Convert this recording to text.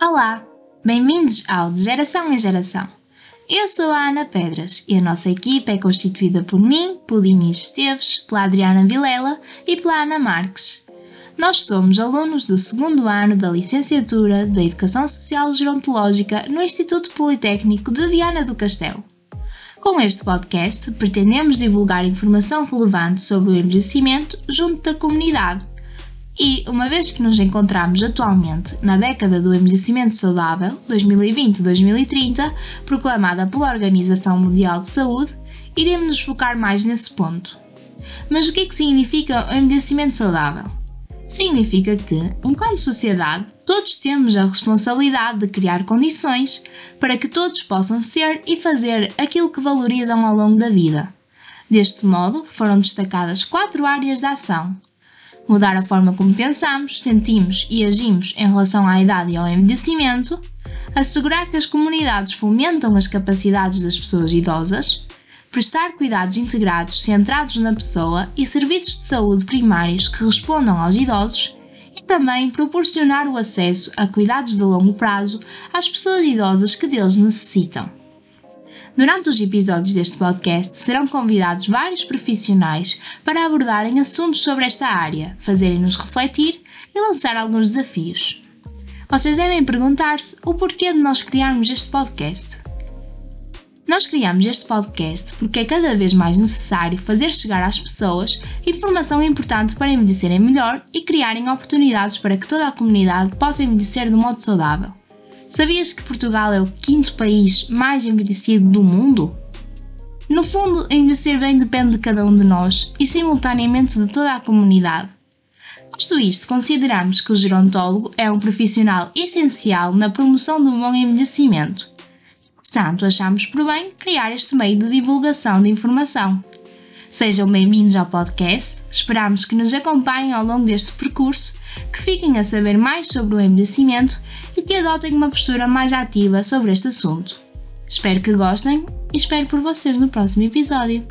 Olá, bem-vindos ao De Geração em Geração. Eu sou a Ana Pedras e a nossa equipa é constituída por mim, Inês Esteves, pela Adriana Vilela e pela Ana Marques. Nós somos alunos do segundo ano da Licenciatura da Educação Social Gerontológica no Instituto Politécnico de Viana do Castelo. Com este podcast, pretendemos divulgar informação relevante sobre o envelhecimento junto da comunidade. E, uma vez que nos encontramos atualmente na década do envelhecimento saudável, 2020-2030, proclamada pela Organização Mundial de Saúde, iremos nos focar mais nesse ponto. Mas o que é que significa o envelhecimento saudável? Significa que, enquanto sociedade, todos temos a responsabilidade de criar condições para que todos possam ser e fazer aquilo que valorizam ao longo da vida. Deste modo, foram destacadas quatro áreas de ação: mudar a forma como pensamos, sentimos e agimos em relação à idade e ao envelhecimento, assegurar que as comunidades fomentam as capacidades das pessoas idosas, prestar cuidados integrados centrados na pessoa e serviços de saúde primários que respondam aos idosos e também proporcionar o acesso a cuidados de longo prazo às pessoas idosas que deles necessitam. Durante os episódios deste podcast serão convidados vários profissionais para abordarem assuntos sobre esta área, fazerem-nos refletir e lançar alguns desafios. Vocês devem perguntar-se o porquê de nós criarmos este podcast. Nós criamos este podcast porque é cada vez mais necessário fazer chegar às pessoas informação importante para envelhecerem melhor e criarem oportunidades para que toda a comunidade possa envelhecer de modo saudável. Sabias que Portugal é o quinto país mais envelhecido do mundo? No fundo, envelhecer bem depende de cada um de nós e simultaneamente de toda a comunidade. Posto isto, consideramos que o gerontólogo é um profissional essencial na promoção do bom envelhecimento Portanto, achamos por bem criar este meio de divulgação de informação. Sejam bem-vindos ao podcast, esperamos que nos acompanhem ao longo deste percurso, que fiquem a saber mais sobre o envelhecimento e que adotem uma postura mais ativa sobre este assunto. Espero que gostem e espero por vocês no próximo episódio.